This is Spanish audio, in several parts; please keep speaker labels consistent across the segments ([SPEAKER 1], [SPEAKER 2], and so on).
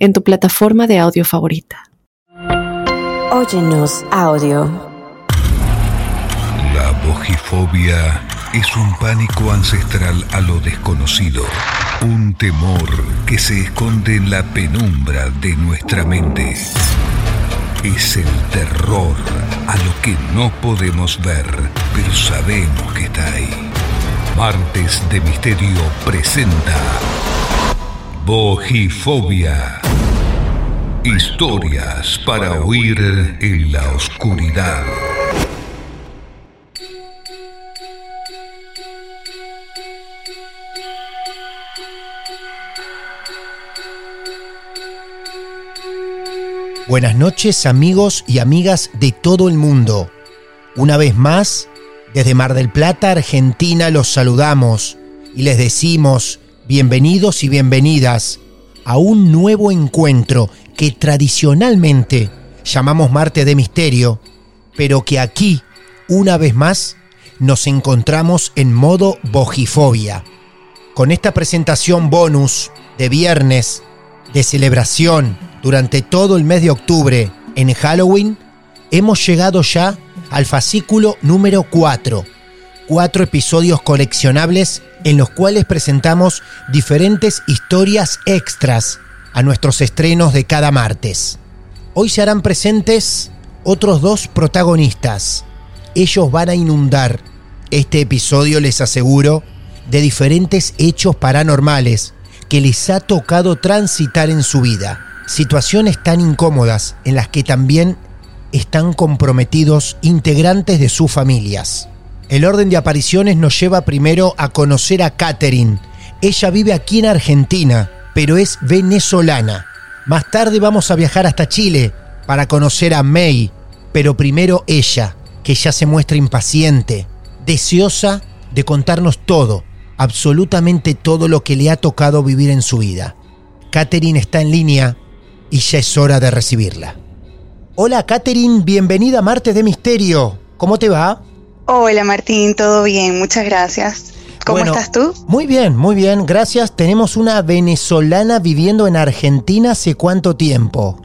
[SPEAKER 1] en tu plataforma de audio favorita.
[SPEAKER 2] Óyenos audio.
[SPEAKER 3] La bojifobia es un pánico ancestral a lo desconocido, un temor que se esconde en la penumbra de nuestra mente. Es el terror a lo que no podemos ver, pero sabemos que está ahí. Martes de Misterio presenta Bojifobia. Historias para huir en la oscuridad.
[SPEAKER 4] Buenas noches amigos y amigas de todo el mundo. Una vez más, desde Mar del Plata, Argentina, los saludamos y les decimos bienvenidos y bienvenidas a un nuevo encuentro que tradicionalmente llamamos Marte de Misterio, pero que aquí, una vez más, nos encontramos en modo bojifobia. Con esta presentación bonus de viernes, de celebración durante todo el mes de octubre en Halloween, hemos llegado ya al fascículo número 4. Cuatro episodios coleccionables en los cuales presentamos diferentes historias extras a nuestros estrenos de cada martes. Hoy se harán presentes otros dos protagonistas. Ellos van a inundar este episodio, les aseguro, de diferentes hechos paranormales que les ha tocado transitar en su vida. Situaciones tan incómodas en las que también están comprometidos integrantes de sus familias. El orden de apariciones nos lleva primero a conocer a Catherine. Ella vive aquí en Argentina pero es venezolana. Más tarde vamos a viajar hasta Chile para conocer a May, pero primero ella, que ya se muestra impaciente, deseosa de contarnos todo, absolutamente todo lo que le ha tocado vivir en su vida. Catherine está en línea y ya es hora de recibirla. Hola Catherine, bienvenida a Martes de Misterio. ¿Cómo te va?
[SPEAKER 5] Hola Martín, todo bien, muchas gracias. ¿Cómo estás tú?
[SPEAKER 4] Muy bien, muy bien, gracias. Tenemos una venezolana viviendo en Argentina hace cuánto tiempo?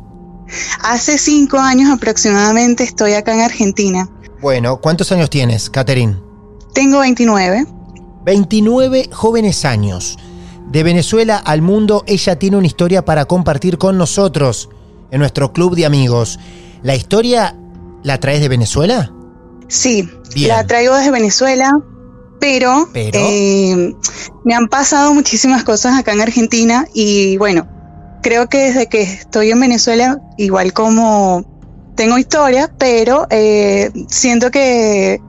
[SPEAKER 5] Hace cinco años aproximadamente estoy acá en Argentina.
[SPEAKER 4] Bueno, ¿cuántos años tienes, Catherine?
[SPEAKER 5] Tengo 29.
[SPEAKER 4] 29 jóvenes años. De Venezuela al mundo, ella tiene una historia para compartir con nosotros en nuestro club de amigos. ¿La historia la traes de Venezuela?
[SPEAKER 5] Sí, la traigo desde Venezuela pero, eh, me han pasado muchísimas cosas acá en Argentina y bueno, creo que desde que estoy en Venezuela, igual como tengo historia, pero eh, siento que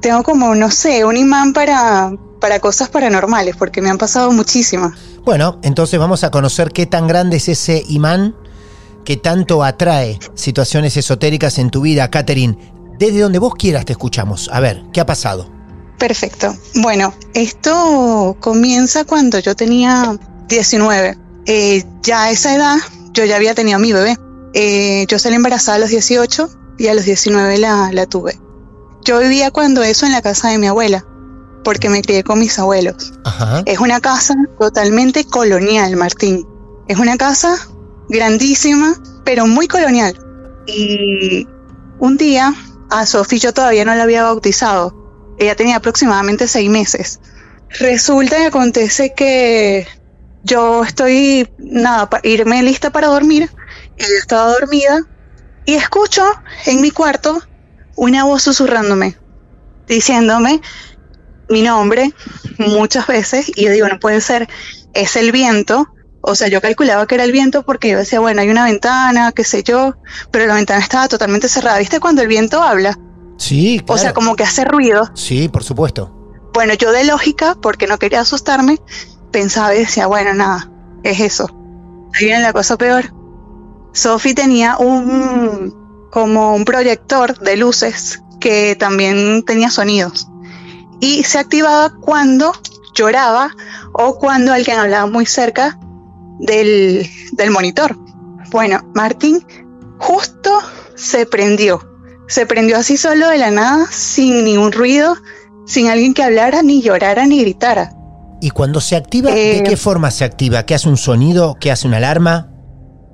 [SPEAKER 5] tengo como, no sé, un imán para, para cosas paranormales, porque me han pasado muchísimas.
[SPEAKER 4] Bueno, entonces vamos a conocer qué tan grande es ese imán que tanto atrae situaciones esotéricas en tu vida, Catherine. Desde donde vos quieras te escuchamos. A ver, ¿qué ha pasado?
[SPEAKER 5] Perfecto. Bueno, esto comienza cuando yo tenía 19. Eh, ya a esa edad yo ya había tenido a mi bebé. Eh, yo salí embarazada a los 18 y a los 19 la, la tuve. Yo vivía cuando eso en la casa de mi abuela, porque me crié con mis abuelos. Es una casa totalmente colonial, Martín. Es una casa grandísima, pero muy colonial. Y un día a Sofía yo todavía no la había bautizado ella tenía aproximadamente seis meses. Resulta y acontece que yo estoy, nada, para irme lista para dormir. Ella estaba dormida y escucho en mi cuarto una voz susurrándome, diciéndome mi nombre muchas veces. Y yo digo, no puede ser, es el viento. O sea, yo calculaba que era el viento porque yo decía, bueno, hay una ventana, qué sé yo, pero la ventana estaba totalmente cerrada. ¿Viste cuando el viento habla?
[SPEAKER 4] Sí,
[SPEAKER 5] O sea, como que hace ruido.
[SPEAKER 4] Sí, por supuesto.
[SPEAKER 5] Bueno, yo de lógica, porque no quería asustarme, pensaba y decía, bueno, nada, es eso. Ahí viene la cosa peor. Sophie tenía un como un proyector de luces que también tenía sonidos y se activaba cuando lloraba o cuando alguien hablaba muy cerca del, del monitor. Bueno, Martín justo se prendió. Se prendió así solo de la nada, sin ningún ruido, sin alguien que hablara, ni llorara, ni gritara.
[SPEAKER 4] ¿Y cuando se activa, de
[SPEAKER 5] Eh,
[SPEAKER 4] qué forma se activa? ¿Qué hace un sonido? ¿Qué hace una alarma?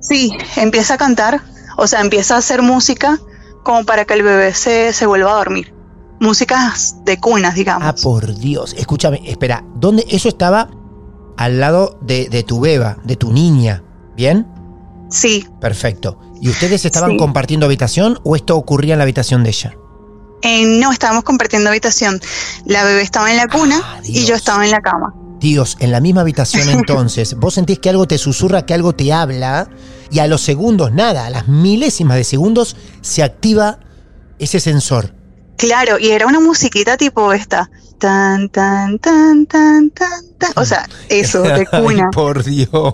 [SPEAKER 5] Sí, empieza a cantar, o sea, empieza a hacer música como para que el bebé se, se vuelva a dormir. Músicas de cunas, digamos.
[SPEAKER 4] Ah, por Dios. Escúchame, espera. ¿Dónde? Eso estaba al lado de, de tu beba, de tu niña. ¿Bien?
[SPEAKER 5] Sí,
[SPEAKER 4] Perfecto. ¿Y ustedes estaban
[SPEAKER 5] Sí.
[SPEAKER 4] compartiendo habitación o esto ocurría en la habitación de ella?
[SPEAKER 5] eh, no estábamos compartiendo habitación. La bebé estaba en la cuna
[SPEAKER 4] Ah,
[SPEAKER 5] y yo estaba en la cama.
[SPEAKER 4] Dios, en la misma habitación entonces, vos sentís que algo te susurra, que algo te habla, y a los segundos, nada, a las milésimas de segundos, se activa ese sensor.
[SPEAKER 5] Claro, y era una musiquita tipo esta. Tan, tan, tan, tan, tan, O sea, eso, de cuna.
[SPEAKER 4] Ay, por Dios.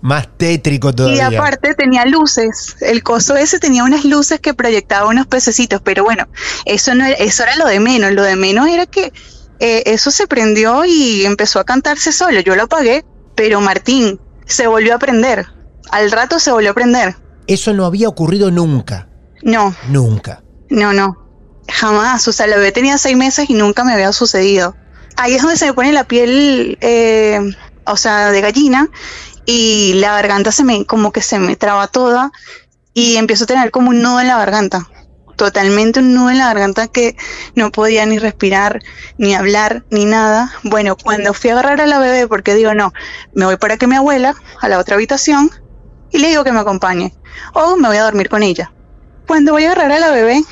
[SPEAKER 4] Más tétrico
[SPEAKER 5] Y
[SPEAKER 4] todavía.
[SPEAKER 5] aparte tenía luces. El coso ese tenía unas luces que proyectaban unos pececitos. Pero bueno, eso no era- eso era lo de menos. Lo de menos era que eh, eso se prendió y empezó a cantarse solo. Yo lo apagué, pero Martín se volvió a prender. Al rato se volvió a prender.
[SPEAKER 4] Eso no había ocurrido nunca.
[SPEAKER 5] No,
[SPEAKER 4] Nunca.
[SPEAKER 5] no, no. Jamás. O sea, la bebé tenía seis meses y nunca me había sucedido. Ahí es donde se me pone la piel, eh, o sea, de gallina y la garganta se me, como que se me traba toda y empiezo a tener como un nudo en la garganta. Totalmente un nudo en la garganta que no podía ni respirar, ni hablar, ni nada. Bueno, cuando fui a agarrar a la bebé, porque digo, no, me voy para que mi abuela, a la otra habitación, y le digo que me acompañe. O me voy a dormir con ella. Cuando voy a agarrar a la bebé,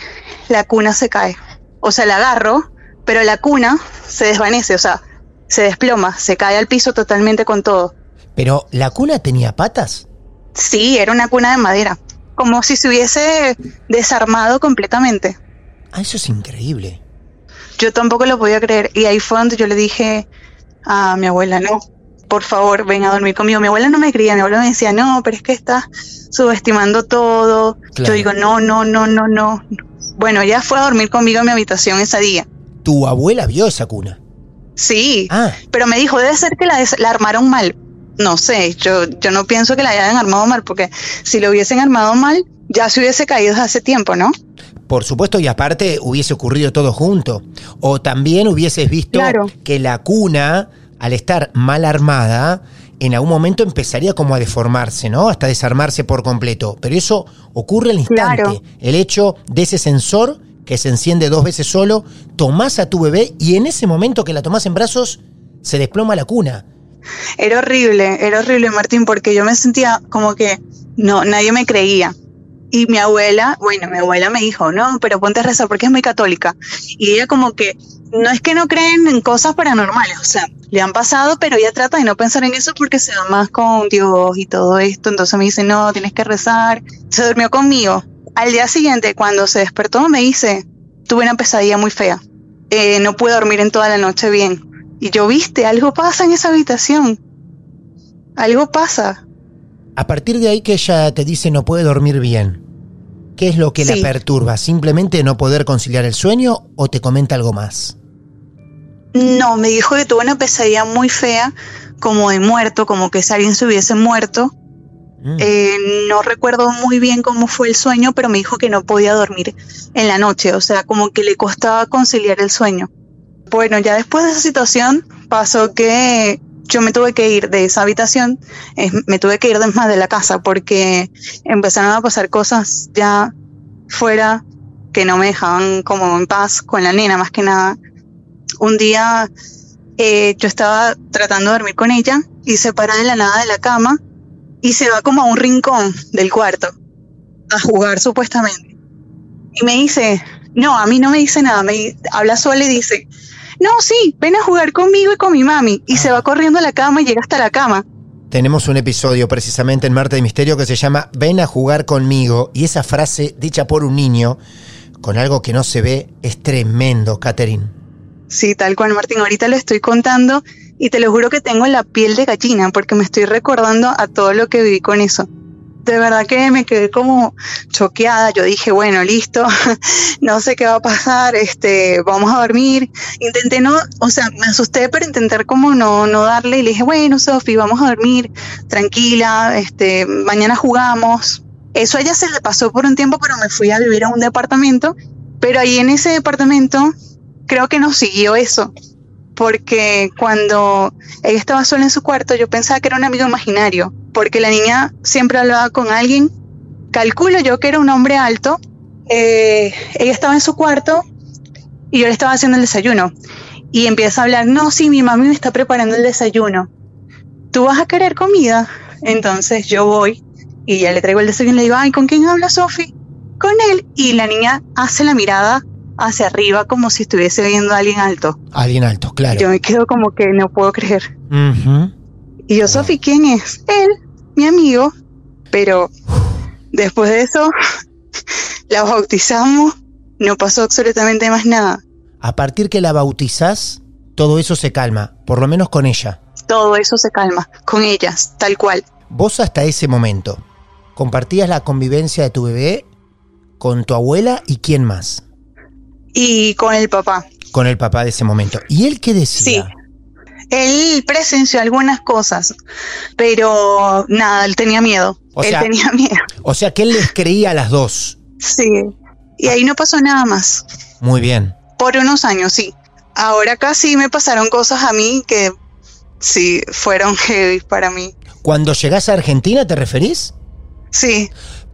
[SPEAKER 5] la cuna se cae. O sea, la agarro, pero la cuna se desvanece, o sea, se desploma, se cae al piso totalmente con todo.
[SPEAKER 4] Pero la cuna tenía patas.
[SPEAKER 5] Sí, era una cuna de madera, como si se hubiese desarmado completamente.
[SPEAKER 4] Ah, eso es increíble.
[SPEAKER 5] Yo tampoco lo podía creer y ahí fue donde yo le dije a mi abuela, no, por favor, ven a dormir conmigo. Mi abuela no me creía, mi abuela me decía, no, pero es que estás subestimando todo.
[SPEAKER 4] Claro.
[SPEAKER 5] Yo digo, no, no, no, no, no. Bueno, ella fue a dormir conmigo en mi habitación ese día.
[SPEAKER 4] Tu abuela vio esa cuna.
[SPEAKER 5] Sí,
[SPEAKER 4] Ah,
[SPEAKER 5] pero me dijo, debe ser que la, la armaron mal. No sé, yo, yo no pienso que la hayan armado mal, porque si lo hubiesen armado mal, ya se hubiese caído desde hace tiempo, ¿no?
[SPEAKER 4] por supuesto, y aparte hubiese ocurrido todo junto. O también hubieses visto
[SPEAKER 5] Claro.
[SPEAKER 4] que la cuna, al estar mal armada, en algún momento empezaría como a deformarse, ¿no? Hasta desarmarse por completo. Pero eso ocurre al instante.
[SPEAKER 5] Claro.
[SPEAKER 4] El hecho de ese sensor que se enciende dos veces solo, tomás a tu bebé y en ese momento que la tomás en brazos, se desploma la cuna.
[SPEAKER 5] Era horrible, era horrible, Martín, porque yo me sentía como que no, nadie me creía. Y mi abuela, bueno, mi abuela me dijo, no, pero ponte a rezar porque es muy católica. Y ella como que, no es que no creen en cosas paranormales, o sea, le han pasado, pero ella trata de no pensar en eso porque se va más con Dios y todo esto. Entonces me dice, no, tienes que rezar. Se durmió conmigo. Al día siguiente, cuando se despertó, me dice, tuve una pesadilla muy fea. Eh, no pude dormir en toda la noche bien. Y yo, viste, algo pasa en esa habitación. Algo pasa.
[SPEAKER 4] A partir de ahí que ella te dice no puede dormir bien, ¿qué es lo que la
[SPEAKER 5] Sí.
[SPEAKER 4] perturba? ¿Simplemente no poder conciliar el sueño o te comenta algo más?
[SPEAKER 5] No, me dijo que tuvo una pesadilla muy fea, como de muerto, como que si alguien se hubiese muerto.
[SPEAKER 4] Mm.
[SPEAKER 5] Eh, no recuerdo muy bien cómo fue el sueño, pero me dijo que no podía dormir en la noche, o sea, como que le costaba conciliar el sueño. Bueno, ya después de esa situación pasó que yo me tuve que ir de esa habitación, me tuve que ir de más de la casa porque empezaron a pasar cosas ya fuera que no me dejaban como en paz con la nena más que nada. Un día eh, yo estaba tratando de dormir con ella y se para de la nada de la cama y se va como a un rincón del cuarto a jugar supuestamente. Y me dice, no, a mí no me dice nada, me habla sola y dice, no, sí, ven a jugar conmigo y con mi mami. Y se va corriendo a la cama y llega hasta la cama.
[SPEAKER 4] Tenemos un episodio precisamente en Marte de Misterio que se llama Ven a jugar conmigo y esa frase dicha por un niño con algo que no se ve es tremendo, Catherine.
[SPEAKER 5] Sí, tal cual, Martín. Ahorita lo estoy contando y te lo juro que tengo la piel de gallina porque me estoy recordando a todo lo que viví con eso. de verdad que me quedé como choqueada. Yo dije, bueno, listo, no sé qué va a pasar, este, vamos a dormir. Intenté no, o sea, me asusté, pero intentar como no, no darle y le dije, bueno, Sofi, vamos a dormir, tranquila, este, mañana jugamos. Eso a ella se le pasó por un tiempo, pero me fui a vivir a un departamento. Pero ahí en ese departamento creo que nos siguió eso porque cuando ella estaba sola en su cuarto yo pensaba que era un amigo imaginario, porque la niña siempre hablaba con alguien, calculo yo que era un hombre alto, eh, ella estaba en su cuarto y yo le estaba haciendo el desayuno y empieza a hablar, no, sí, mi mami me está preparando el desayuno, ¿tú vas a querer comida? Entonces yo voy y ya le traigo el desayuno y le digo, ay, ¿con quién habla Sofi? Con él. Y la niña hace la mirada hacia arriba como si estuviese viendo a alguien alto.
[SPEAKER 4] Alguien alto, claro.
[SPEAKER 5] Yo me quedo como que no puedo creer. Y yo, Sofi, ¿quién es? Él, mi amigo. Pero después de eso, la bautizamos, no pasó absolutamente más nada.
[SPEAKER 4] A partir que la bautizás, todo eso se calma, por lo menos con ella.
[SPEAKER 5] Todo eso se calma, con ellas, tal cual.
[SPEAKER 4] Vos hasta ese momento, ¿compartías la convivencia de tu bebé con tu abuela y quién más?
[SPEAKER 5] Y con el papá.
[SPEAKER 4] Con el papá de ese momento. ¿Y él qué decía?
[SPEAKER 5] Sí. Él presenció algunas cosas, pero nada, él tenía miedo.
[SPEAKER 4] O
[SPEAKER 5] él
[SPEAKER 4] sea,
[SPEAKER 5] tenía miedo.
[SPEAKER 4] O sea que él les creía a las dos.
[SPEAKER 5] Sí. Y ahí no pasó nada más.
[SPEAKER 4] Muy bien.
[SPEAKER 5] Por unos años, sí. Ahora casi me pasaron cosas a mí que sí fueron heavy para mí.
[SPEAKER 4] Cuando llegás a Argentina, ¿te referís?
[SPEAKER 5] Sí.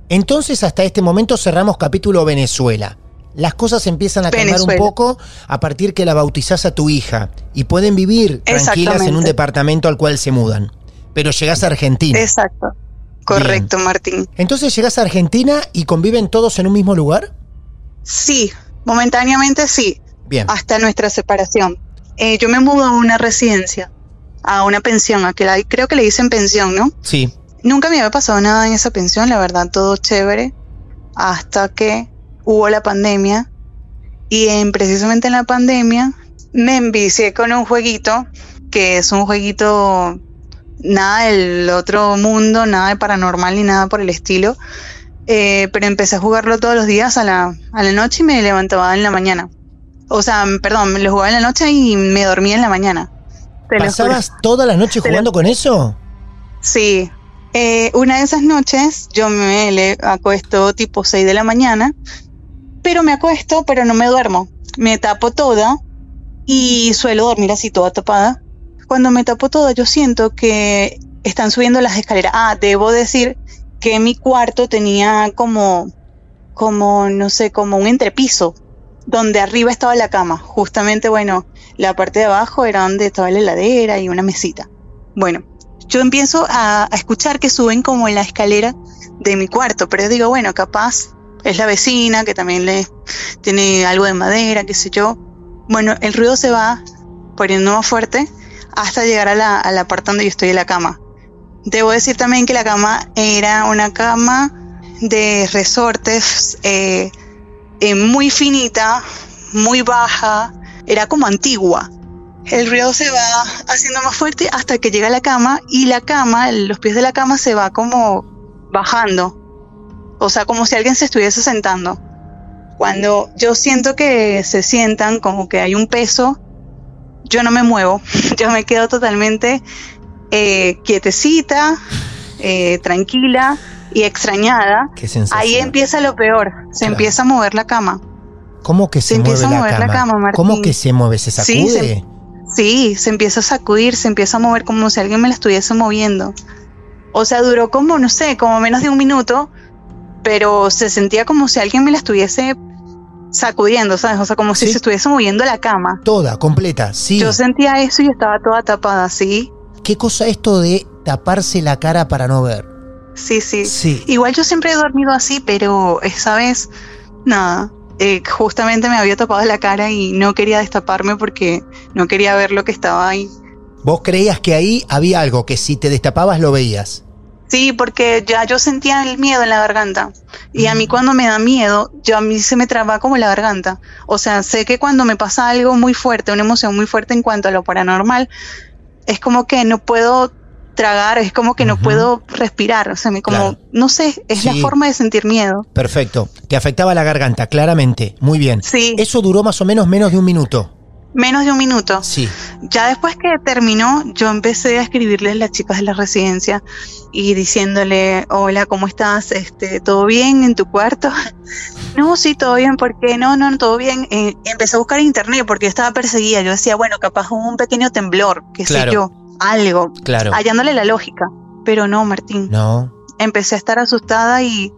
[SPEAKER 4] Entonces, hasta este momento cerramos capítulo Venezuela. Las cosas empiezan a cambiar un poco a partir que la bautizás a tu hija y pueden vivir tranquilas en un departamento al cual se mudan. Pero llegás a Argentina.
[SPEAKER 5] Exacto. Correcto, Martín.
[SPEAKER 4] Entonces llegás a Argentina y conviven todos en un mismo lugar.
[SPEAKER 5] Sí, momentáneamente sí,
[SPEAKER 4] Bien.
[SPEAKER 5] hasta nuestra separación. Eh, yo me mudo a una residencia, a una pensión, a que la- creo que le dicen pensión, ¿no?
[SPEAKER 4] Sí.
[SPEAKER 5] Nunca me había pasado nada en esa pensión, la verdad, todo chévere, hasta que hubo la pandemia. Y en, precisamente en la pandemia me envicié con un jueguito, que es un jueguito nada del otro mundo, nada de paranormal ni nada por el estilo. Eh, pero empecé a jugarlo todos los días a la, a la noche y me levantaba en la mañana. O sea, perdón, me lo jugaba en la noche y me dormía en la mañana. Te.
[SPEAKER 4] ¿Pasabas toda la noche
[SPEAKER 5] Te lo-
[SPEAKER 4] jugando con eso?
[SPEAKER 5] Sí. Eh, una de esas noches yo me le acuesto tipo 6 de la mañana, pero me acuesto, pero no me duermo. Me tapo toda y suelo dormir así toda tapada. Cuando me tapo toda yo siento que están subiendo las escaleras. Ah, debo decir que mi cuarto tenía como, como, no sé, como un entrepiso, donde arriba estaba la cama. Justamente, bueno, la parte de abajo era donde estaba la heladera y una mesita. Bueno, yo empiezo a, a escuchar que suben como en la escalera de mi cuarto, pero digo, bueno, capaz es la vecina que también le tiene algo de madera, qué sé yo. Bueno, el ruido se va poniendo más fuerte hasta llegar a la, a la parte donde yo estoy en la cama. Debo decir también que la cama era una cama de resortes eh, eh, muy finita, muy baja, era como antigua. El ruido se va haciendo más fuerte hasta que llega a la cama y la cama, los pies de la cama se va como bajando. O sea, como si alguien se estuviese sentando. Cuando yo siento que se sientan, como que hay un peso, yo no me muevo. Yo me quedo totalmente eh, quietecita, eh, tranquila y extrañada.
[SPEAKER 4] Qué sensación.
[SPEAKER 5] Ahí empieza lo peor. Se
[SPEAKER 4] Claro.
[SPEAKER 5] empieza a mover la cama.
[SPEAKER 4] ¿Cómo que se,
[SPEAKER 5] se
[SPEAKER 4] mueve
[SPEAKER 5] empieza a
[SPEAKER 4] la
[SPEAKER 5] mover la
[SPEAKER 4] cama?
[SPEAKER 5] cama, Martín.
[SPEAKER 4] ¿Cómo que se mueve? ¿Se
[SPEAKER 5] Sí,
[SPEAKER 4] sacude?
[SPEAKER 5] se- Sí, se empieza a sacudir, se empieza a mover como si alguien me la estuviese moviendo. O sea, duró como, no sé, como menos de un minuto, pero se sentía como si alguien me la estuviese sacudiendo, ¿sabes? O sea, como si se estuviese moviendo la cama.
[SPEAKER 4] Toda, completa, sí.
[SPEAKER 5] Yo sentía eso y estaba toda tapada, ¿sí?
[SPEAKER 4] ¿Qué cosa esto de taparse la cara para no ver?
[SPEAKER 5] Sí, sí.
[SPEAKER 4] Sí.
[SPEAKER 5] Igual yo siempre he dormido así, pero esa vez, nada. eh, justamente me había tapado la cara y no quería destaparme porque no quería ver lo que estaba ahí.
[SPEAKER 4] Vos creías que ahí había algo que si te destapabas lo veías.
[SPEAKER 5] Sí, porque ya yo sentía el miedo en la garganta. Y a mí cuando me da miedo, yo a mí se me traba como la garganta. O sea, sé que cuando me pasa algo muy fuerte, una emoción muy fuerte en cuanto a lo paranormal, es como que no puedo tragar, es como que no puedo respirar, o sea, me como, no sé, es la forma de sentir miedo.
[SPEAKER 4] Perfecto, te afectaba la garganta, claramente, muy bien.
[SPEAKER 5] Sí.
[SPEAKER 4] Eso duró más o menos menos de un minuto.
[SPEAKER 5] Menos de un minuto.
[SPEAKER 4] Sí.
[SPEAKER 5] Ya después que terminó, yo empecé a escribirle a las chicas de la residencia y diciéndole, hola, ¿cómo estás? Este, ¿Todo bien en tu cuarto? no, sí, todo bien, ¿por qué? No, no, todo bien. Eh, empecé a buscar en internet porque yo estaba perseguida. Yo decía, bueno, capaz hubo un pequeño temblor, qué sé yo, algo.
[SPEAKER 4] Claro.
[SPEAKER 5] Hallándole la lógica. Pero no, Martín.
[SPEAKER 4] No.
[SPEAKER 5] Empecé a estar asustada y,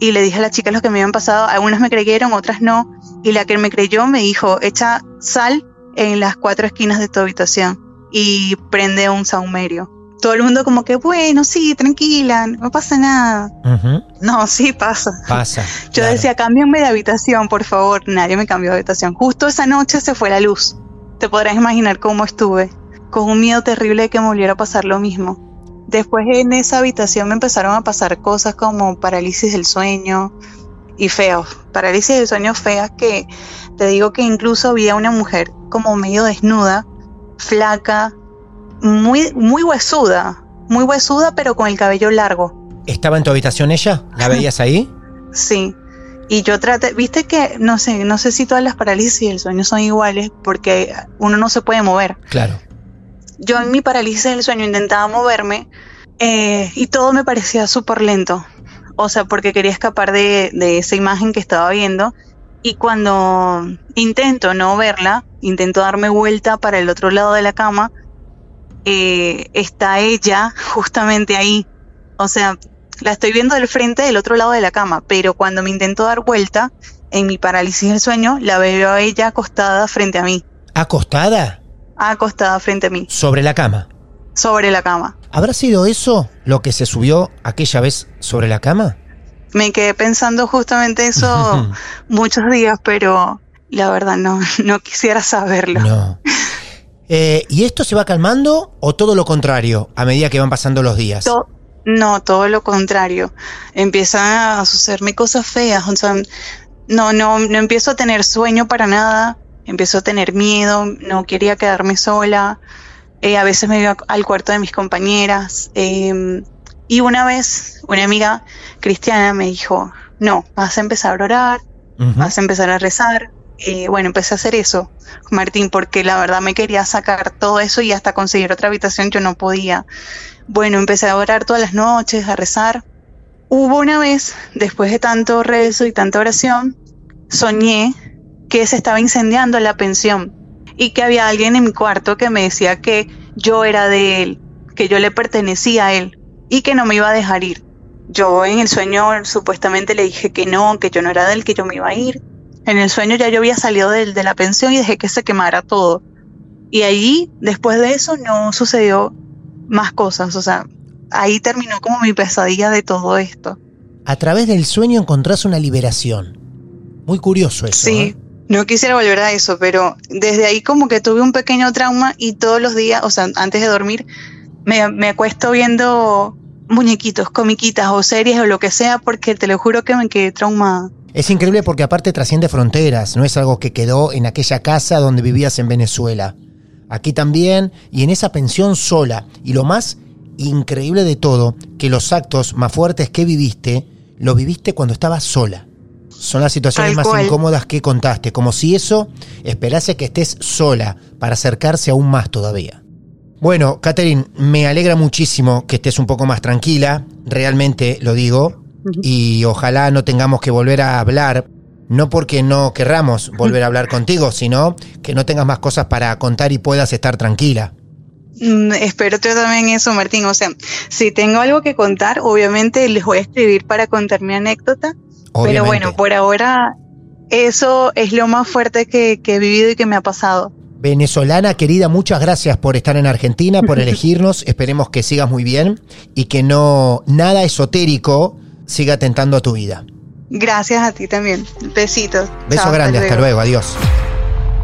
[SPEAKER 5] y le dije a las chicas lo que me habían pasado. Algunas me creyeron, otras no. Y la que me creyó me dijo, echa sal en las cuatro esquinas de tu habitación y prende un saumerio. Todo el mundo como que, bueno, sí, tranquila, no pasa nada. No, sí pasa.
[SPEAKER 4] Pasa.
[SPEAKER 5] Yo decía, cámbiame de habitación, por favor. Nadie me cambió de habitación. Justo esa noche se fue la luz. Te podrás imaginar cómo estuve, con un miedo terrible de que me volviera a pasar lo mismo. Después en esa habitación me empezaron a pasar cosas como parálisis del sueño, y feos, parálisis de sueños feas que te digo que incluso había una mujer como medio desnuda, flaca, muy, muy huesuda, muy huesuda pero con el cabello largo.
[SPEAKER 4] ¿Estaba en tu habitación ella? ¿La veías ahí?
[SPEAKER 5] sí. Y yo traté, viste que, no sé, no sé si todas las parálisis del sueño son iguales porque uno no se puede mover.
[SPEAKER 4] Claro.
[SPEAKER 5] Yo en mi parálisis del sueño intentaba moverme eh, y todo me parecía súper lento o sea, porque quería escapar de, esa imagen que estaba viendo. Y cuando intento no verla, intento darme vuelta para el otro lado de la cama, eh, está ella justamente ahí. O sea, la estoy viendo del frente del otro lado de la cama, pero cuando me intento dar vuelta, en mi parálisis del sueño, la veo a ella acostada frente a mí.
[SPEAKER 4] ¿Acostada?
[SPEAKER 5] Acostada frente a mí.
[SPEAKER 4] ¿Sobre la cama?
[SPEAKER 5] Sobre la cama.
[SPEAKER 4] ¿Habrá sido eso lo que se subió aquella vez sobre la cama?
[SPEAKER 5] Me quedé pensando justamente eso muchos días, pero la verdad no, no quisiera saberlo.
[SPEAKER 4] No. Eh, ¿Y esto se va calmando o todo lo contrario a medida que van pasando los días?
[SPEAKER 5] no, todo lo contrario. Empiezan a sucederme cosas feas. O sea, no, no, no empiezo a tener sueño para nada. Empiezo a tener miedo. No quería quedarme sola. Eh, a veces me iba al cuarto de mis compañeras. Em, y una vez una amiga cristiana me dijo, no, vas a empezar a orar, vas a empezar a rezar. Eh, bueno, empecé a hacer eso, Martín, porque la verdad me quería sacar todo eso y hasta conseguir otra habitación yo no podía. Bueno, empecé a orar todas las noches, a rezar. Hubo una vez, después de tanto rezo y tanta oración, soñé que se estaba incendiando la pensión y que había alguien en mi cuarto que me decía que yo era de él, que yo le pertenecía a él y que no me iba a dejar ir. Yo en el sueño supuestamente le dije que no, que yo no era de él, que yo me iba a ir. En el sueño ya yo había salido de, de la pensión y dejé que se quemara todo. Y allí, después de eso, no sucedió más cosas. O sea, ahí terminó como mi pesadilla de todo esto.
[SPEAKER 4] A través del sueño encontrás una liberación. Muy curioso eso.
[SPEAKER 5] Sí. ¿eh? No quisiera volver a eso, pero desde ahí como que tuve un pequeño trauma y todos los días, o sea, antes de dormir, me, me acuesto viendo muñequitos, comiquitas o series o lo que sea, porque te lo juro que me quedé traumada.
[SPEAKER 4] Es increíble porque aparte trasciende fronteras, no es algo que quedó en aquella casa donde vivías en Venezuela. Aquí también y en esa pensión sola. Y lo más increíble de todo, que los actos más fuertes que viviste, lo viviste cuando estabas sola. Son las situaciones más incómodas que contaste, como si eso esperase que estés sola para acercarse aún más todavía. Bueno, Catherine, me alegra muchísimo que estés un poco más tranquila, realmente lo digo, y ojalá no tengamos que volver a hablar, no porque no querramos volver a hablar contigo, sino que no tengas más cosas para contar y puedas estar tranquila.
[SPEAKER 5] Mm, espero yo también eso, Martín. O sea, si tengo algo que contar, obviamente les voy a escribir para contar mi anécdota pero bueno, por ahora eso es lo más fuerte que, he vivido y que me ha pasado.
[SPEAKER 4] Venezolana querida, muchas gracias por estar en Argentina, por elegirnos. Esperemos que sigas muy bien y que no nada esotérico siga tentando a tu vida.
[SPEAKER 5] Gracias a ti también. Besitos.
[SPEAKER 4] Beso grande, hasta luego. adiós.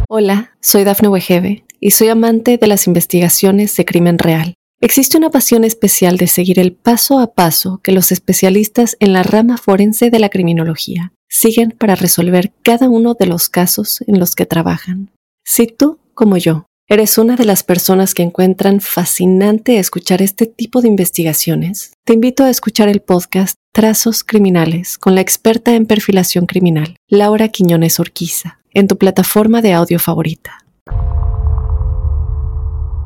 [SPEAKER 1] Hola, soy Dafne Wegebe y soy amante de las investigaciones de crimen real. Existe una pasión especial de seguir el paso a paso que los especialistas en la rama forense de la criminología siguen para resolver cada uno de los casos en los que trabajan. Si tú, como yo, ¿Eres una de las personas que encuentran fascinante escuchar este tipo de investigaciones? Te invito a escuchar el podcast Trazos Criminales con la experta en perfilación criminal, Laura Quiñones Orquiza, en tu plataforma de audio favorita.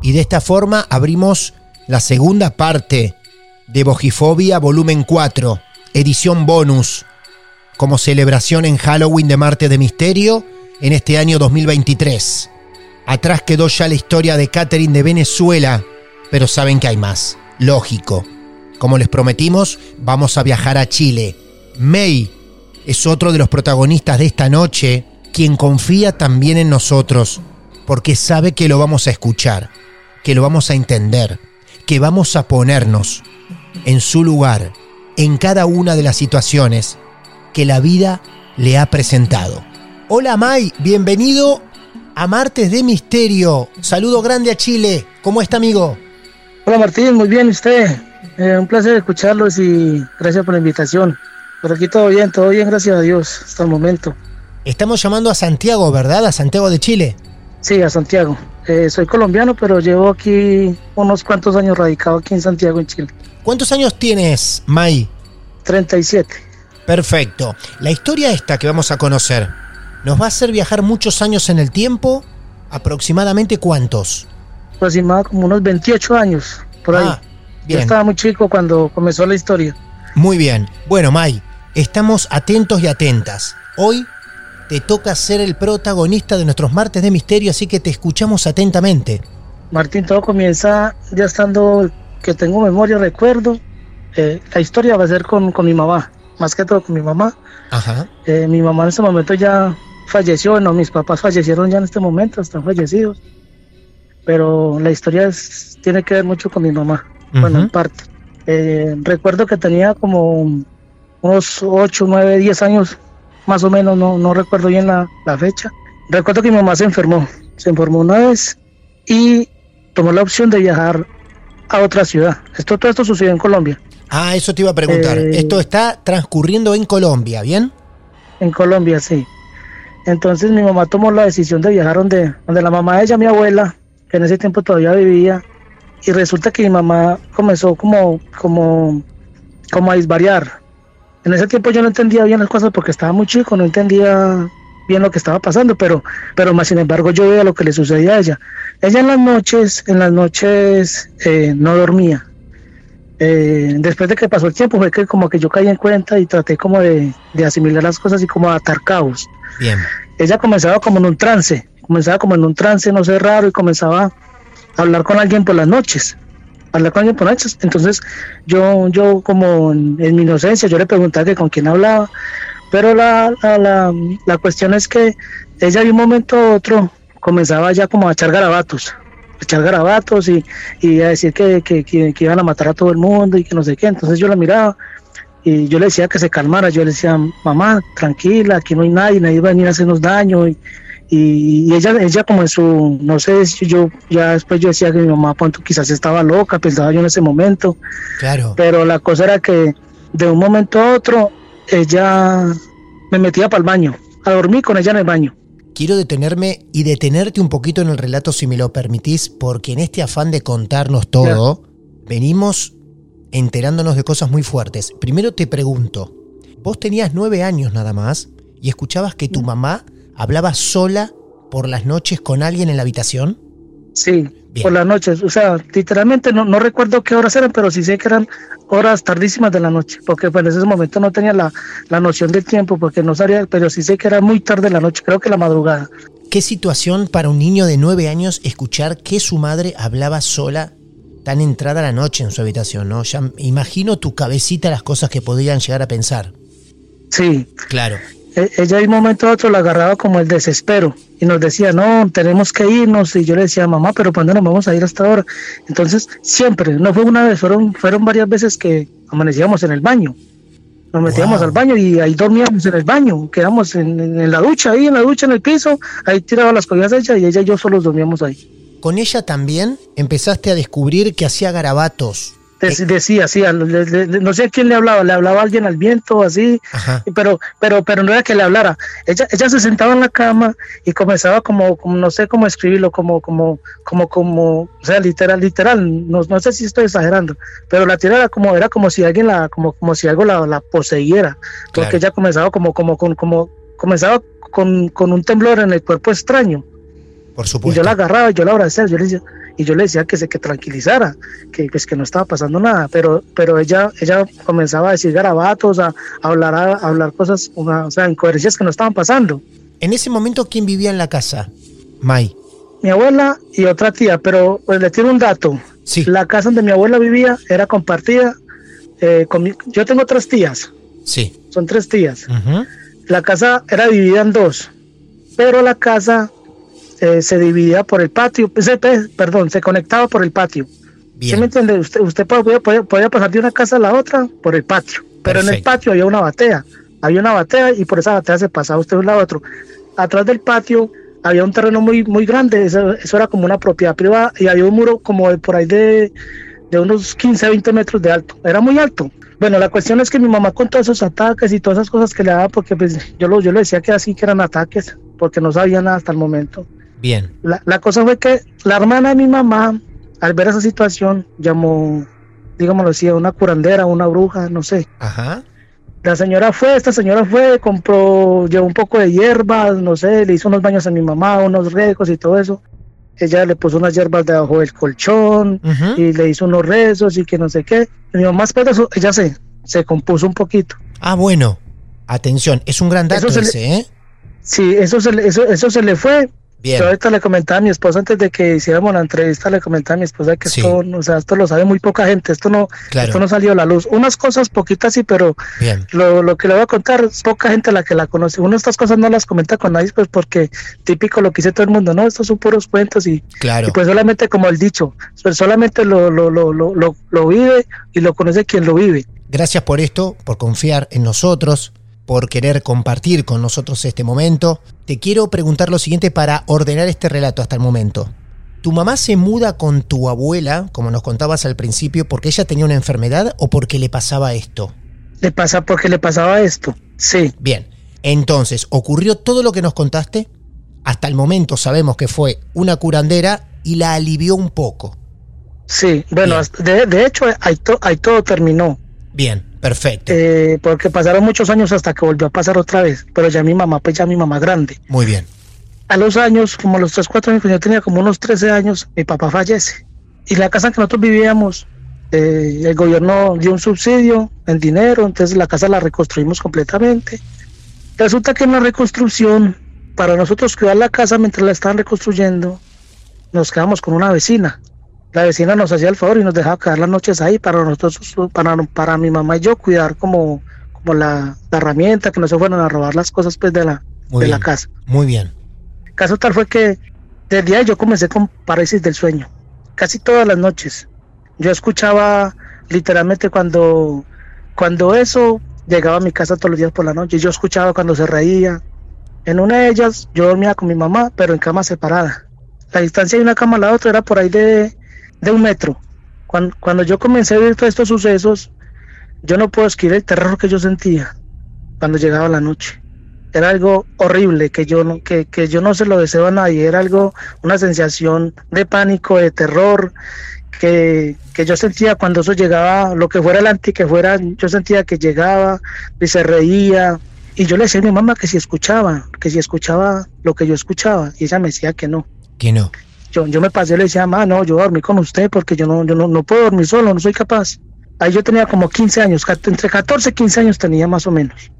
[SPEAKER 4] Y de esta forma abrimos la segunda parte de Bojifobia Volumen 4, edición bonus, como celebración en Halloween de Marte de Misterio en este año 2023. Atrás quedó ya la historia de Catherine de Venezuela, pero saben que hay más. Lógico. Como les prometimos, vamos a viajar a Chile. May es otro de los protagonistas de esta noche, quien confía también en nosotros, porque sabe que lo vamos a escuchar, que lo vamos a entender, que vamos a ponernos en su lugar, en cada una de las situaciones que la vida le ha presentado. Hola May, bienvenido a Martes de Misterio. Saludo grande a Chile. ¿Cómo está, amigo?
[SPEAKER 2] Hola, Martín. Muy bien, usted? Eh, un placer escucharlos y gracias por la invitación. Por aquí todo bien, todo bien, gracias a Dios, hasta el momento.
[SPEAKER 4] Estamos llamando a Santiago, ¿verdad? A Santiago de Chile.
[SPEAKER 2] Sí, a Santiago. Eh, soy colombiano, pero llevo aquí unos cuantos años radicado aquí en Santiago, en Chile.
[SPEAKER 4] ¿Cuántos años tienes, May?
[SPEAKER 2] 37.
[SPEAKER 4] Perfecto. La historia esta que vamos a conocer, nos va a hacer viajar muchos años en el tiempo, aproximadamente cuántos?
[SPEAKER 2] Aproximadamente como unos 28 años, por ahí. Ah, Yo estaba muy chico cuando comenzó la historia.
[SPEAKER 4] Muy bien. Bueno, May, estamos atentos y atentas. Hoy te toca ser el protagonista de nuestros martes de misterio, así que te escuchamos atentamente.
[SPEAKER 2] Martín, todo comienza ya estando que tengo memoria, recuerdo. Eh, la historia va a ser con, con mi mamá, más que todo con mi mamá. Ajá. Eh, mi mamá en ese momento ya falleció, no, mis papás fallecieron ya en este momento, están fallecidos. Pero la historia tiene que ver mucho con mi mamá, bueno, en parte. Eh, recuerdo que tenía como unos 8, 9, 10 años, más o menos, no, no recuerdo bien la, la fecha. Recuerdo que mi mamá se enfermó, se enfermó una vez y tomó la opción de viajar a otra ciudad. Esto, todo esto sucedió en Colombia.
[SPEAKER 4] Ah, eso te iba a preguntar. Eh, esto está transcurriendo en Colombia, ¿bien?
[SPEAKER 2] En Colombia, sí. Entonces mi mamá tomó la decisión de viajar donde, donde la mamá de ella, mi abuela, que en ese tiempo todavía vivía, y resulta que mi mamá comenzó como, como, como a disvariar. En ese tiempo yo no entendía bien las cosas porque estaba muy chico, no entendía bien lo que estaba pasando, pero, pero más sin embargo yo veía lo que le sucedía a ella. Ella en las noches, en las noches eh, no dormía. Eh, después de que pasó el tiempo fue que como que yo caí en cuenta y traté como de, asimilar las cosas y como atar caos. Ella comenzaba como en un trance, comenzaba como en un trance, no sé, raro, y comenzaba a hablar con alguien por las noches. Hablar con alguien por las noches. Entonces, yo, yo como en, mi inocencia, yo le preguntaba que con quién hablaba. Pero la, la, la, cuestión es que ella de un momento a otro comenzaba ya como a echar garabatos, a echar garabatos y, y a decir que, que, iban a matar a todo el mundo y que no sé qué. Entonces yo la miraba y yo le decía que se calmara, yo le decía, mamá, tranquila, aquí no hay nadie, nadie va a venir a hacernos daño. Y, y, ella, ella como en su, no sé, yo ya después yo decía que mi mamá pronto quizás estaba loca, pensaba yo en ese momento. Claro. Pero la cosa era que de un momento a otro ella me metía para el baño, a dormir con ella en el baño.
[SPEAKER 4] Quiero detenerme y detenerte un poquito en el relato si me lo permitís, porque en este afán de contarnos todo, venimos enterándonos de cosas muy fuertes. Primero te pregunto, vos tenías nueve años nada más y escuchabas que tu mamá hablaba sola por las noches con alguien en la habitación?
[SPEAKER 2] Sí, por las noches. O sea, literalmente no, no recuerdo qué horas eran, pero sí sé que eran horas tardísimas de la noche, porque pues, en ese momento no tenía la, la noción del tiempo, porque no sabía, pero sí sé que era muy tarde de la noche, creo que la madrugada.
[SPEAKER 4] ¿Qué situación para un niño de nueve años escuchar que su madre hablaba sola tan entrada la noche en su habitación, ¿no? Ya imagino tu cabecita las cosas que podrían llegar a pensar.
[SPEAKER 2] Sí. Claro. E, ella de un momento a otro la agarraba como el desespero y nos decía, no, tenemos que irnos. Y yo le decía, mamá, pero ¿cuándo nos vamos a ir hasta ahora? Entonces, siempre, no fue una vez, fueron, fueron varias veces que amanecíamos en el baño. Nos metíamos al baño y ahí dormíamos en el baño. Quedamos en, en, la ducha, ahí en la ducha, en el piso. Ahí tiraba las cosas ella y ella y yo solos dormíamos ahí
[SPEAKER 4] con ella también empezaste a descubrir que hacía garabatos
[SPEAKER 2] Dec- decía, sí, le- le- no sé a quién le hablaba, le hablaba a alguien al viento, así,
[SPEAKER 4] Ajá.
[SPEAKER 2] pero, pero, pero no era que le hablara. Ella, ella se sentaba en la cama y comenzaba como, como no sé cómo escribirlo, como, como, como, como, o sea, literal, literal, no, no sé si estoy exagerando, pero la tira era como, era como si alguien la, como, como si algo la, la poseyera, porque
[SPEAKER 4] Claro.
[SPEAKER 2] ella comenzaba como, como, con, como, comenzaba con, con un temblor en el cuerpo extraño.
[SPEAKER 4] Por
[SPEAKER 2] Y
[SPEAKER 4] supuesto.
[SPEAKER 2] yo la agarraba, yo la abrazaba, yo le decía, y yo le decía que se que tranquilizara, que pues que no estaba pasando nada, pero pero ella ella comenzaba a decir garabatos, a, a hablar a, a hablar cosas, una- o sea, incoherencias que no estaban pasando.
[SPEAKER 4] En ese momento, ¿quién vivía en la casa? May.
[SPEAKER 2] Mi abuela y otra tía, pero pues le tiro un dato.
[SPEAKER 4] Sí.
[SPEAKER 2] La casa donde mi abuela vivía era compartida eh, con mi- yo tengo tres tías,
[SPEAKER 4] Sí.
[SPEAKER 2] son tres tías. La casa era dividida en dos, pero la casa eh, se dividía por el patio, se- perdón, se conectaba por el patio. ¿Sí me entiende? Usted, usted podía, podía- pasar de una casa a la otra por el patio, pero en el patio había una batea, había una batea y por esa batea se pasaba usted de un lado a otro. Atrás del patio había un terreno muy muy grande, eso, eso era como una propiedad privada y había un muro como de por ahí de, de unos 15 20 metros de alto, era muy alto. Bueno, la cuestión es que mi mamá con todos esos ataques y todas esas cosas que le daba, porque pues, yo, lo, yo le decía que así que eran ataques, porque no sabía nada hasta el momento.
[SPEAKER 4] Bien.
[SPEAKER 2] La, la cosa fue que la hermana de mi mamá, al ver esa situación, llamó, digámoslo así, a una curandera, una bruja, no sé.
[SPEAKER 4] Ajá.
[SPEAKER 2] La señora fue, esta señora fue, compró, llevó un poco de hierbas, no sé, le hizo unos baños a mi mamá, unos regos y todo eso. Ella le puso unas hierbas debajo del colchón y le hizo unos rezos y que no sé qué. Y mi mamá después de eso, ella se, se compuso un poquito.
[SPEAKER 4] Ah, bueno. Atención, es un gran dato
[SPEAKER 2] Eso se le-
[SPEAKER 4] ese, ¿eh?
[SPEAKER 2] Sí, eso se, le- eso, eso se le fue,
[SPEAKER 4] Bien.
[SPEAKER 2] Yo ahorita le comentaba a mi esposa antes de que hiciéramos la entrevista, le comentaba a mi esposa que
[SPEAKER 4] Sí.
[SPEAKER 2] esto, o sea, esto lo sabe muy poca gente, esto no,
[SPEAKER 4] Claro.
[SPEAKER 2] esto no salió a la luz. Unas cosas poquitas sí, pero
[SPEAKER 4] Bien.
[SPEAKER 2] lo, lo que le voy a contar es poca gente la que la conoce. Uno de estas cosas no las comenta con nadie, pues porque típico lo que dice todo el mundo, no, estos son puros cuentos y,
[SPEAKER 4] Claro.
[SPEAKER 2] y pues solamente como el dicho, pues solamente lo, lo, lo, lo, lo, lo vive y lo conoce quien lo vive.
[SPEAKER 4] Gracias por esto, por confiar en nosotros, por querer compartir con nosotros este momento. Te quiero preguntar lo siguiente para ordenar este relato hasta el momento. ¿Tu mamá se muda con tu abuela, como nos contabas al principio, porque ella tenía una enfermedad o porque le pasaba esto?
[SPEAKER 2] Le pasa porque le pasaba esto. Sí,
[SPEAKER 4] Bien, entonces, ¿ocurrió todo lo que nos contaste? Hasta el momento sabemos que fue una curandera y la alivió un poco.
[SPEAKER 2] sí. Bueno, de, de hecho, ahí, to- ahí todo terminó.
[SPEAKER 4] Bien, perfecto.
[SPEAKER 2] Eh, porque pasaron muchos años hasta que volvió a pasar otra vez, pero ya mi mamá, pues ya mi mamá grande.
[SPEAKER 4] Muy bien.
[SPEAKER 2] A los años, como a los 3, 4 años, cuando yo tenía como unos 13 años, mi papá fallece. Y la casa en que nosotros vivíamos, eh, el gobierno dio un subsidio en dinero, entonces la casa la reconstruimos completamente. Resulta que en la reconstrucción, para nosotros cuidar la casa mientras la estaban reconstruyendo, nos quedamos con una vecina. La vecina nos hacía el favor y nos dejaba quedar las noches ahí para nosotros, para, para mi mamá y yo cuidar como, como la, la herramienta, que no se fueran a robar las cosas pues de la,
[SPEAKER 4] Muy
[SPEAKER 2] de
[SPEAKER 4] bien.
[SPEAKER 2] la casa.
[SPEAKER 4] Muy bien.
[SPEAKER 2] Caso tal fue que desde ahí yo comencé con parálisis del sueño, casi todas las noches. Yo escuchaba literalmente cuando, cuando eso llegaba a mi casa todos los días por la noche, yo escuchaba cuando se reía. En una de ellas yo dormía con mi mamá, pero en cama separada. La distancia de una cama a la otra era por ahí de, de un metro. Cuando, yo comencé a ver todos estos sucesos, yo no puedo escribir el terror que yo sentía cuando llegaba la noche era algo horrible que yo no que, que yo no se lo deseo a nadie era algo una sensación de pánico de terror que, que yo sentía cuando eso llegaba lo que fuera el anti que fuera yo sentía que llegaba y se reía y yo le decía a mi mamá que si escuchaba que si escuchaba lo que yo escuchaba y ella me decía que no
[SPEAKER 4] Que no.
[SPEAKER 2] Yo, yo me pasé y le decía, mamá, no, yo dormí con usted porque yo no, yo no, no puedo dormir solo, no soy capaz. Ahí yo tenía como 15 años, entre 14 y 15 años tenía más o menos.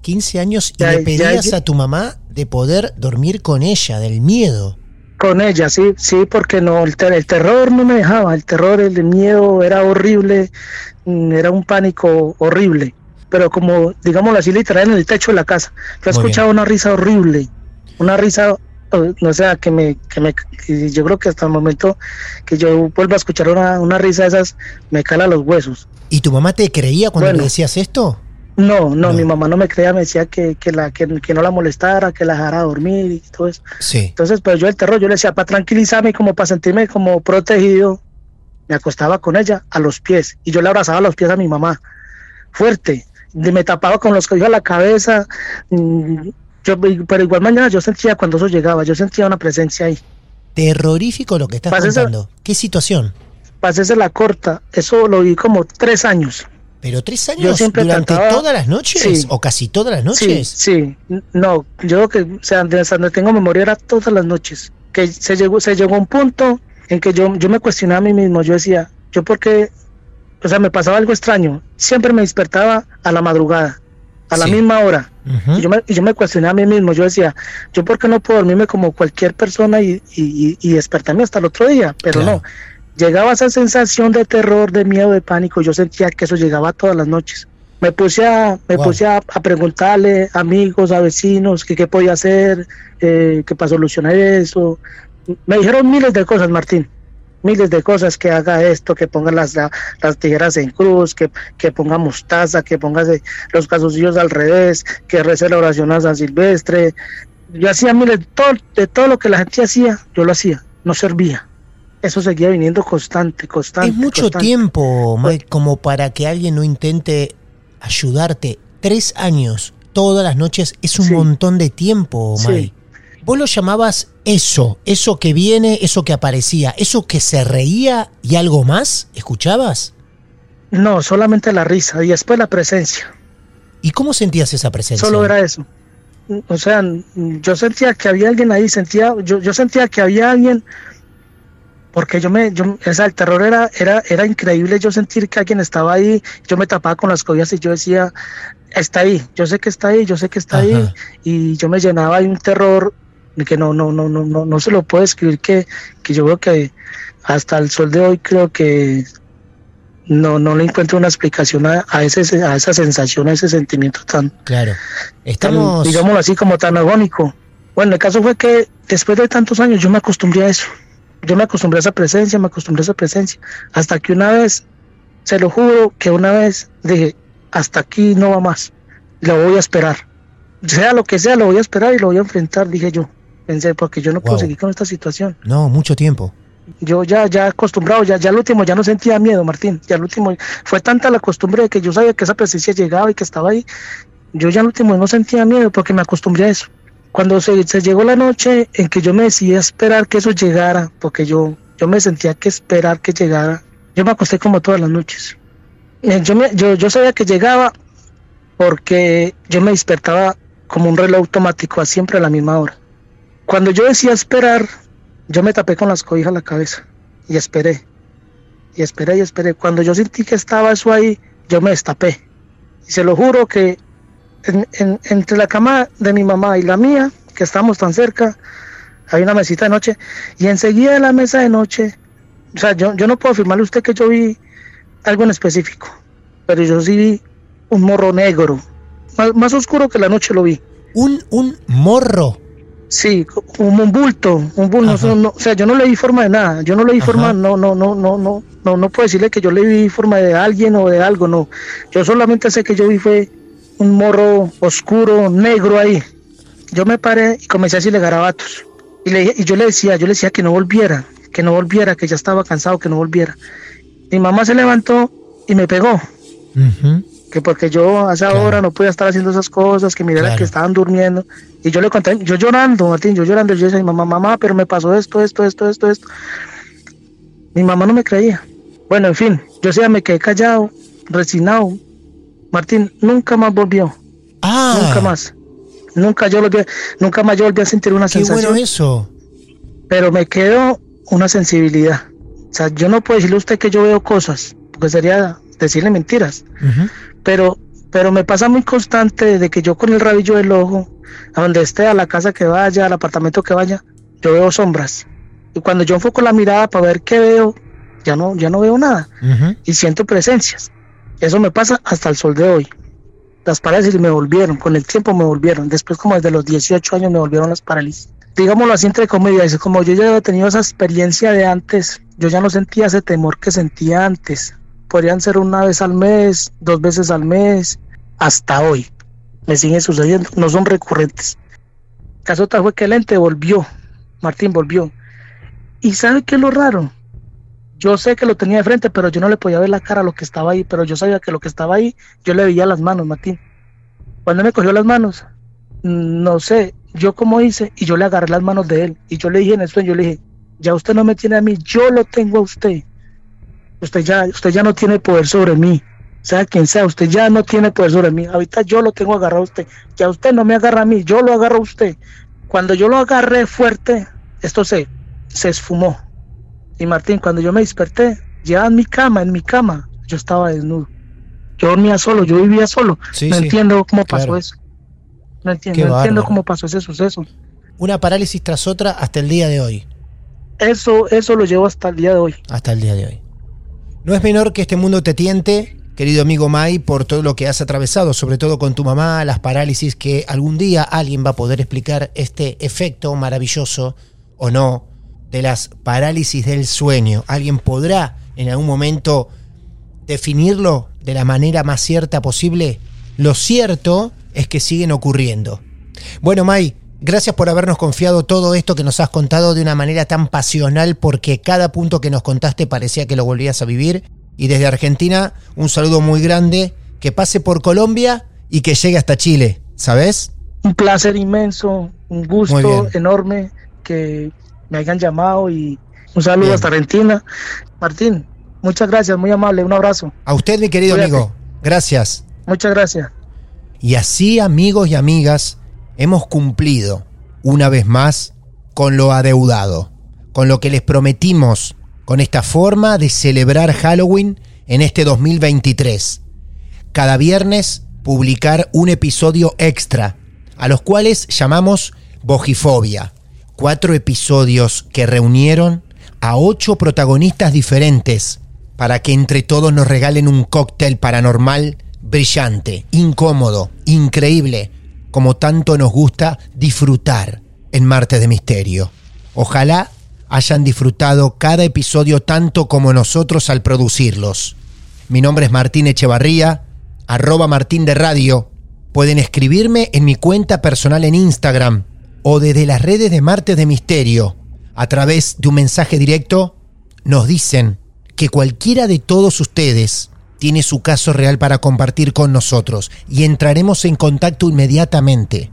[SPEAKER 4] 15 años y
[SPEAKER 2] Ya-
[SPEAKER 4] le pedías
[SPEAKER 2] ya-
[SPEAKER 4] a tu mamá de poder dormir con ella, del miedo.
[SPEAKER 2] Con ella, sí, sí, porque no, el, ter- el terror no me dejaba, el terror, el miedo era horrible, mm, era un pánico horrible, pero como, digámoslo así, literal en el techo de la casa. Yo escuchaba una risa horrible, una risa, no sé, que me, que me, que yo creo que hasta el momento que yo vuelva a escuchar una, una risa de esas, me cala los huesos.
[SPEAKER 4] ¿Y tu mamá te creía cuando
[SPEAKER 2] Bueno.
[SPEAKER 4] le decías esto?
[SPEAKER 2] No, no,
[SPEAKER 4] No.
[SPEAKER 2] mi mamá no me creía, me decía que, que, la, que, que no la molestara, que la dejara dormir y todo eso.
[SPEAKER 4] Sí.
[SPEAKER 2] Entonces, pues yo el terror, yo le decía para tranquilizarme, como para sentirme como protegido, me acostaba con ella a los pies y yo le abrazaba los pies a mi mamá, fuerte, me tapaba con los cojos a la cabeza, mm, yo, pero igual mañana yo sentía cuando eso llegaba, yo sentía una presencia ahí.
[SPEAKER 4] Terrorífico lo que estás contando. ¿Qué situación?
[SPEAKER 2] Pásese la corta, eso lo vi como tres años.
[SPEAKER 4] ¿Pero tres años durante todas las noches? ¿O casi todas las noches?
[SPEAKER 2] Sí, sí. No, yo que, o sea, donde tengo memoria era todas las noches. Que se llegó, se llegó a un punto en que yo, yo me cuestionaba a mí mismo. Yo decía, ¿yo por qué? O sea, me pasaba algo extraño. Siempre me despertaba a la madrugada, a la misma hora. y, yo me, y yo me cuestionaba a mí mismo. Yo decía, ¿yo por qué no puedo dormirme como cualquier persona y, y, y despertarme hasta el otro día? Pero no llegaba esa sensación de terror, de miedo, de pánico. Yo sentía que eso llegaba todas las noches. Me puse a, me puse a, preguntarle a amigos, a vecinos, que qué podía hacer, eh, que para solucionar eso. Me dijeron miles de cosas, Martín. Miles de cosas, que haga esto, que ponga las, las tijeras en cruz, que, que ponga mostaza, que ponga los calzoncillos al revés, que rece la oración a San Silvestre. Yo hacía miles, todo, de todo lo que la gente hacía, yo lo hacía, no servía eso seguía viniendo constante, constante.
[SPEAKER 4] Es mucho tiempo, Mike, como para que alguien no intente ayudarte. Tres años, todas las noches, es un montón de tiempo, Mike. Vos lo llamabas eso, eso que viene, eso que aparecía, eso que se reía y algo más, ¿escuchabas?
[SPEAKER 2] No, solamente la risa y después la presencia.
[SPEAKER 4] ¿Y cómo sentías esa presencia?
[SPEAKER 2] Solo era eso. O sea, yo sentía que había alguien ahí, sentía, yo, yo sentía que había alguien porque yo me, yo, o sea, el terror era, era, era increíble yo sentir que alguien estaba ahí, yo me tapaba con las cobijas y yo decía, está ahí, yo sé que está ahí, yo sé que está ahí, y yo me llenaba de un terror que no, no, no, no, no, no se lo puedo escribir que, que yo creo que hasta el sol de hoy creo que no, no le encuentro una explicación a, ese, a esa sensación, a ese sentimiento tan,
[SPEAKER 4] claro, estamos,
[SPEAKER 2] digámoslo así como tan agónico. Bueno, el caso fue que después de tantos años yo me acostumbré a eso yo me acostumbré a esa presencia, me acostumbré a esa presencia, hasta que una vez, se lo juro, que una vez dije, hasta aquí no va más, lo voy a esperar. Sea lo que sea, lo voy a esperar y lo voy a enfrentar, dije yo. Pensé, porque yo no puedo seguir con esta situación.
[SPEAKER 4] No, mucho tiempo.
[SPEAKER 2] Yo ya, ya acostumbrado, ya, ya al último ya no sentía miedo, Martín. Ya al último, fue tanta la costumbre de que yo sabía que esa presencia llegaba y que estaba ahí. Yo ya al último no sentía miedo porque me acostumbré a eso. Cuando se, llegó la noche en que yo me decidí a esperar que eso llegara, porque yo, yo me sentía que esperar que llegara, yo me acosté como todas las noches. Eh, yo, me, yo, yo sabía que llegaba porque yo me despertaba como un reloj automático a siempre a la misma hora. Cuando yo decía esperar, yo me tapé con las cobijas la cabeza y esperé. Y esperé y esperé. Cuando yo sentí que estaba eso ahí, yo me destapé. Y se lo juro que entre la cama de mi mamá y la mía, que estamos tan cerca, hay una mesita de noche, y enseguida de la mesa de noche, o sea, yo, yo no puedo afirmarle a usted que yo vi algo en específico, pero yo sí vi un morro negro, más, oscuro que la noche lo vi.
[SPEAKER 4] ¿Un, un morro?
[SPEAKER 2] Sí, un, un bulto, un bulto, no, o sea, yo no le di forma de nada, yo no le di forma, no, no, no, no, no, no, no puedo decirle que yo le di forma de alguien o de algo, no, yo solamente sé que yo vi fue un morro oscuro, negro ahí. Yo me paré y comencé a decirle garabatos. Y, le, y yo le decía, yo le decía que no volviera, que no volviera, que ya estaba cansado, que no volviera. Mi mamá se levantó y me pegó. Que porque yo a esa hora no podía estar haciendo esas cosas, que mirara que estaban durmiendo. Y yo le conté, yo llorando, Martín, yo llorando, yo decía, mamá, mamá, pero me pasó esto, esto, esto, esto, esto. Mi mamá no me creía. Bueno, en fin, yo sí me quedé callado, resignado, Martín nunca más volvió. Ah. Nunca más. Nunca yo volví, nunca más yo volví a sentir una Qué sensación.
[SPEAKER 4] Bueno eso.
[SPEAKER 2] Pero me quedó una sensibilidad. O sea, yo no puedo decirle a usted que yo veo cosas, porque sería decirle mentiras. Pero pero me pasa muy constante de que yo con el rabillo del ojo, a donde esté, a la casa que vaya, al apartamento que vaya, yo veo sombras. Y cuando yo enfoco la mirada para ver qué veo, ya no, ya no veo nada. Y siento presencias. Eso me pasa hasta el sol de hoy. Las parálisis me volvieron, con el tiempo me volvieron. Después, como desde los 18 años, me volvieron las parálisis. Digámoslo así entre comillas, como yo ya había tenido esa experiencia de antes, yo ya no sentía ese temor que sentía antes. Podrían ser una vez al mes, dos veces al mes, hasta hoy. Me siguen sucediendo, no son recurrentes. El caso fue que el ente volvió, Martín volvió. ¿Y sabe qué es lo raro? Yo sé que lo tenía de frente, pero yo no le podía ver la cara a lo que estaba ahí, pero yo sabía que lo que estaba ahí, yo le veía las manos, Martín. Cuando me cogió las manos, no sé, yo como hice, y yo le agarré las manos de él, y yo le dije en el sueño, yo le dije, ya usted no me tiene a mí, yo lo tengo a usted. Usted ya, usted ya no tiene poder sobre mí. Sea quien sea, usted ya no tiene poder sobre mí. Ahorita yo lo tengo agarrado a usted. Ya usted no me agarra a mí, yo lo agarro a usted. Cuando yo lo agarré fuerte, esto se, se esfumó. Y Martín, cuando yo me desperté, ya en mi cama, en mi cama, yo estaba desnudo. Yo dormía solo, yo vivía solo. no entiendo cómo pasó eso. No entiendo, no entiendo cómo pasó ese suceso.
[SPEAKER 4] Una parálisis tras otra hasta el día de hoy.
[SPEAKER 2] Eso, eso lo llevo hasta el día de hoy.
[SPEAKER 4] Hasta el día de hoy. No es menor que este mundo te tiente, querido amigo Mai, por todo lo que has atravesado, sobre todo con tu mamá, las parálisis, que algún día alguien va a poder explicar este efecto maravilloso o no de las parálisis del sueño. Alguien podrá en algún momento definirlo de la manera más cierta posible. Lo cierto es que siguen ocurriendo. Bueno, Mai, Gracias por habernos confiado todo esto que nos has contado de una manera tan pasional porque cada punto que nos contaste parecía que lo volvías a vivir. Y desde Argentina, un saludo muy grande, que pase por Colombia y que llegue hasta Chile, ¿sabes?
[SPEAKER 2] Un placer inmenso, un gusto enorme que me hayan llamado y un saludo hasta Argentina. Martín, muchas gracias, muy amable, un abrazo.
[SPEAKER 4] A usted, mi querido amigo, gracias.
[SPEAKER 2] Muchas gracias.
[SPEAKER 4] Y así, amigos y amigas, hemos cumplido una vez más con lo adeudado, con lo que les prometimos con esta forma de celebrar Halloween en este 2023. Cada viernes publicar un episodio extra, a los cuales llamamos Bojifobia. Cuatro episodios que reunieron a ocho protagonistas diferentes para que entre todos nos regalen un cóctel paranormal brillante, incómodo, increíble, como tanto nos gusta disfrutar en Marte de Misterio. Ojalá hayan disfrutado cada episodio tanto como nosotros al producirlos. Mi nombre es Martín Echevarría, arroba Martín de Radio. Pueden escribirme en mi cuenta personal en Instagram o desde las redes de Marte de Misterio. A través de un mensaje directo nos dicen que cualquiera de todos ustedes tiene su caso real para compartir con nosotros y entraremos en contacto inmediatamente,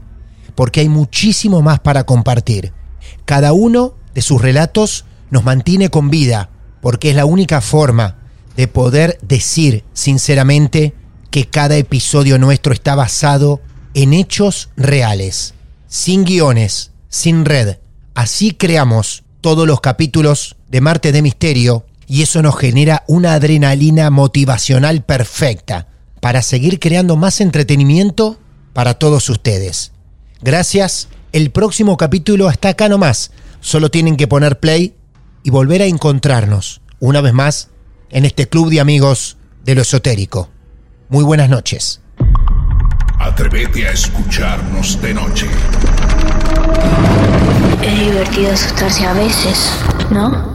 [SPEAKER 4] porque hay muchísimo más para compartir. Cada uno de sus relatos nos mantiene con vida, porque es la única forma de poder decir sinceramente que cada episodio nuestro está basado en hechos reales, sin guiones, sin red. Así creamos todos los capítulos de Marte de Misterio y eso nos genera una adrenalina motivacional perfecta para seguir creando más entretenimiento para todos ustedes. Gracias, el próximo capítulo está acá nomás. Solo tienen que poner play y volver a encontrarnos una vez más en este club de amigos de lo esotérico. Muy buenas noches.
[SPEAKER 3] Atrévete a escucharnos de noche.
[SPEAKER 6] Es divertido asustarse a veces, ¿no?